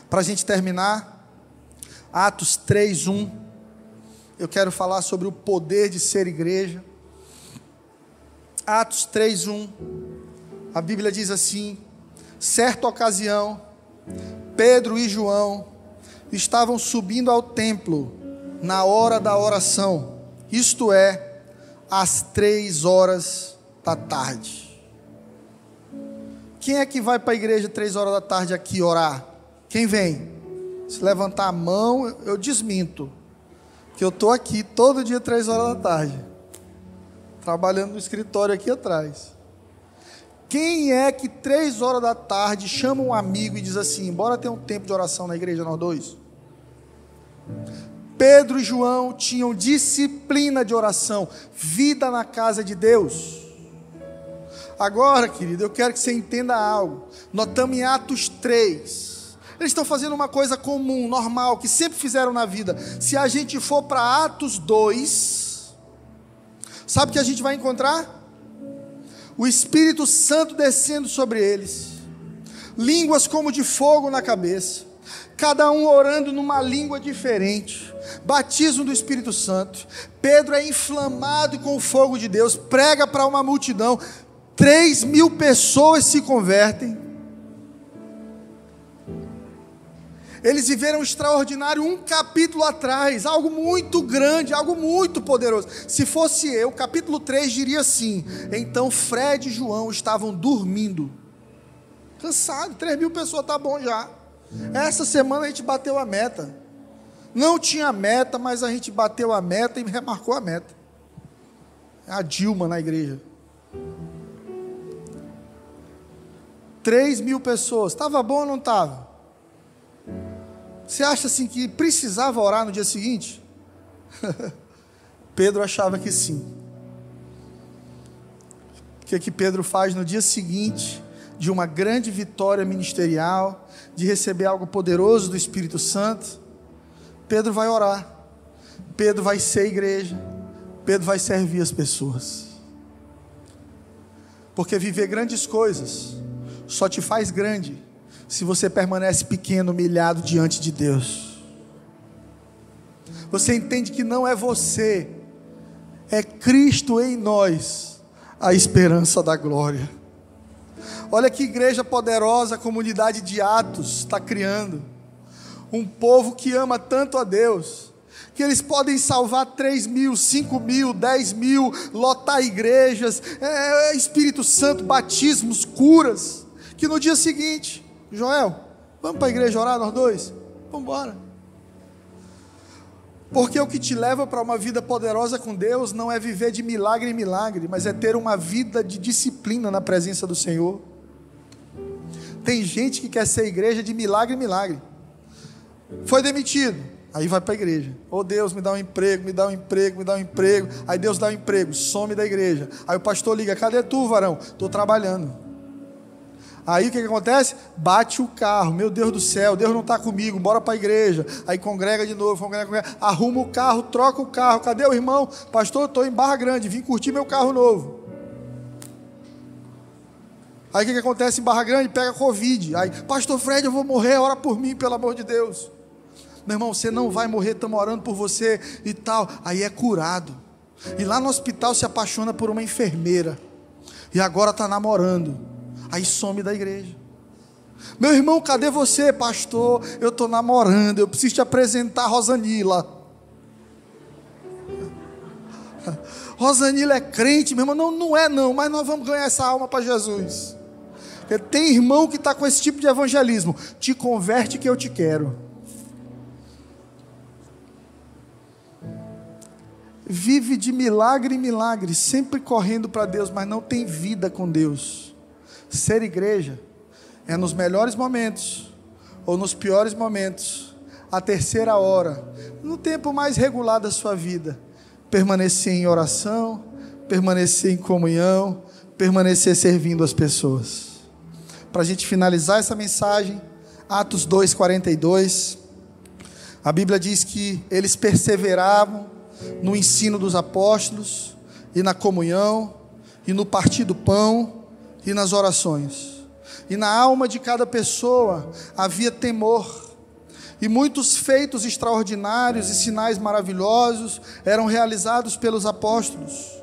Para a gente terminar, Atos 3:1. Eu quero falar sobre o poder de ser igreja. Atos 3:1. A Bíblia diz assim: certa ocasião, Pedro e João estavam subindo ao templo na hora da oração, isto é, às três horas da tarde. Quem é que vai para a igreja três horas da tarde aqui orar? Quem vem? Se levantar a mão, eu desminto. Que eu estou aqui todo dia três horas da tarde. Trabalhando no escritório aqui atrás. Quem é que três horas da tarde chama um amigo e diz assim: bora ter um tempo de oração na igreja, nós dois? Pedro e João tinham disciplina de oração, vida na casa de Deus. Agora, querido, eu quero que você entenda algo. Nós estamos em Atos 3. Eles estão fazendo uma coisa comum, normal, que sempre fizeram na vida. Se a gente for para Atos 2, sabe o que a gente vai encontrar? O Espírito Santo descendo sobre eles, línguas como de fogo na cabeça, cada um orando numa língua diferente, batismo do Espírito Santo. Pedro é inflamado com o fogo de Deus, prega para uma multidão, três mil pessoas se convertem. Eles viveram extraordinário um capítulo atrás, algo muito grande, algo muito poderoso. Se fosse eu, capítulo 3 diria assim: então Fred e João estavam dormindo, cansado, 3 mil pessoas, tá bom já. Essa semana a gente bateu a meta. Não tinha meta, mas a gente bateu a meta e remarcou a meta. É a Dilma na igreja. 3 mil pessoas. Estava bom ou não estava? Você acha assim que precisava orar no dia seguinte? Pedro achava que sim. O que, é que Pedro faz no dia seguinte de uma grande vitória ministerial, de receber algo poderoso do Espírito Santo? Pedro vai orar, Pedro vai ser igreja, Pedro vai servir as pessoas. Porque viver grandes coisas só te faz grande se você permanece pequeno, humilhado diante de Deus. Você entende que não é você, é Cristo em nós, a esperança da glória. Olha que igreja poderosa a comunidade de Atos está criando. Um povo que ama tanto a Deus, que eles podem salvar 3 mil, 5 mil, 10 mil, lotar igrejas, é, é, Espírito Santo, batismos, curas, que no dia seguinte Joel, vamos para a igreja orar nós dois? Vamos embora. Porque o que te leva para uma vida poderosa com Deus não é viver de milagre em milagre, mas é ter uma vida de disciplina na presença do Senhor. Tem gente que quer ser igreja de milagre em milagre. Foi demitido, aí vai para a igreja. Oh Deus, me dá um emprego, me dá um emprego, me dá um emprego. Aí Deus dá um emprego, some da igreja. Aí o pastor liga: cadê tu, varão? Estou trabalhando. Aí o que, que acontece? Bate o carro, meu Deus do céu, Deus não está comigo, bora para a igreja. Aí congrega de novo, congrega, congrega, arruma o carro, troca o carro. Cadê o irmão? Pastor, estou em Barra Grande, vim curtir meu carro novo. Aí o que, que acontece em Barra Grande? Pega Covid. Aí, Pastor Fred, eu vou morrer, ora por mim, pelo amor de Deus. Meu irmão, você não vai morrer, estamos orando por você e tal. Aí é curado. E lá no hospital se apaixona por uma enfermeira. E agora está namorando aí some da igreja. Meu irmão, cadê você, pastor? Eu estou namorando, eu preciso te apresentar a Rosanila. Rosanila é crente, meu irmão. Não, não é não, mas nós vamos ganhar essa alma para Jesus. Tem irmão que está com esse tipo de evangelismo. Te converte que eu te quero. Vive de milagre em milagre, sempre correndo para Deus, mas não tem vida com Deus. Ser igreja é nos melhores momentos ou nos piores momentos, a terceira hora, no tempo mais regular da sua vida, permanecer em oração, permanecer em comunhão, permanecer servindo as pessoas. Para a gente finalizar essa mensagem, Atos 2,42, a Bíblia diz que eles perseveravam no ensino dos apóstolos, e na comunhão, e no partir do pão, e nas orações. E na alma de cada pessoa havia temor. E muitos feitos extraordinários e sinais maravilhosos eram realizados pelos apóstolos.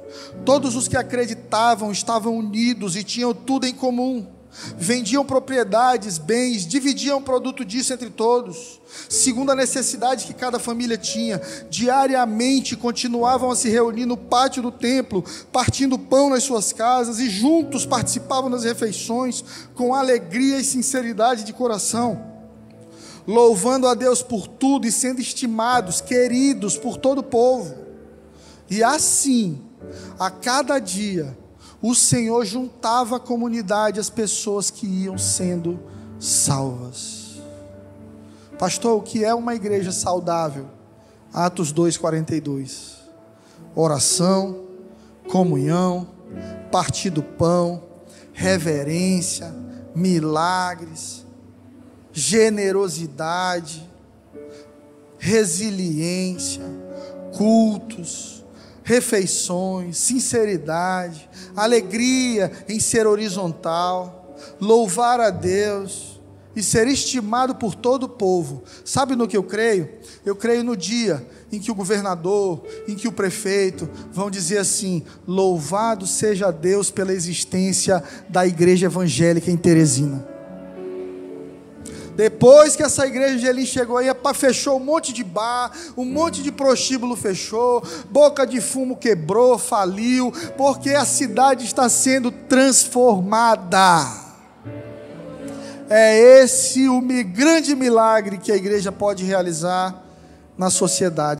Todos os que acreditavam estavam unidos e tinham tudo em comum vendiam propriedades, bens, dividiam o produto disso entre todos, segundo a necessidade que cada família tinha. Diariamente continuavam a se reunir no pátio do templo, partindo pão nas suas casas e juntos participavam das refeições com alegria e sinceridade de coração, louvando a Deus por tudo e sendo estimados, queridos por todo o povo. E assim, a cada dia, o Senhor juntava à comunidade as pessoas que iam sendo salvas. Pastor, o que é uma igreja saudável? Atos 2:42. Oração, comunhão, partir do pão, reverência, milagres. generosidade, resiliência, cultos, refeições, sinceridade, alegria em ser horizontal, louvar a Deus e ser estimado por todo o povo. Sabe no que eu creio? Eu creio no dia em que o governador, em que o prefeito vão dizer assim: Louvado seja Deus pela existência da igreja evangélica em Teresina. Depois que essa igreja de Elim chegou aí, fechou um monte de bar, um monte de prostíbulo fechou, boca de fumo quebrou, faliu, porque a cidade está sendo transformada. É esse o grande milagre que a igreja pode realizar na sociedade.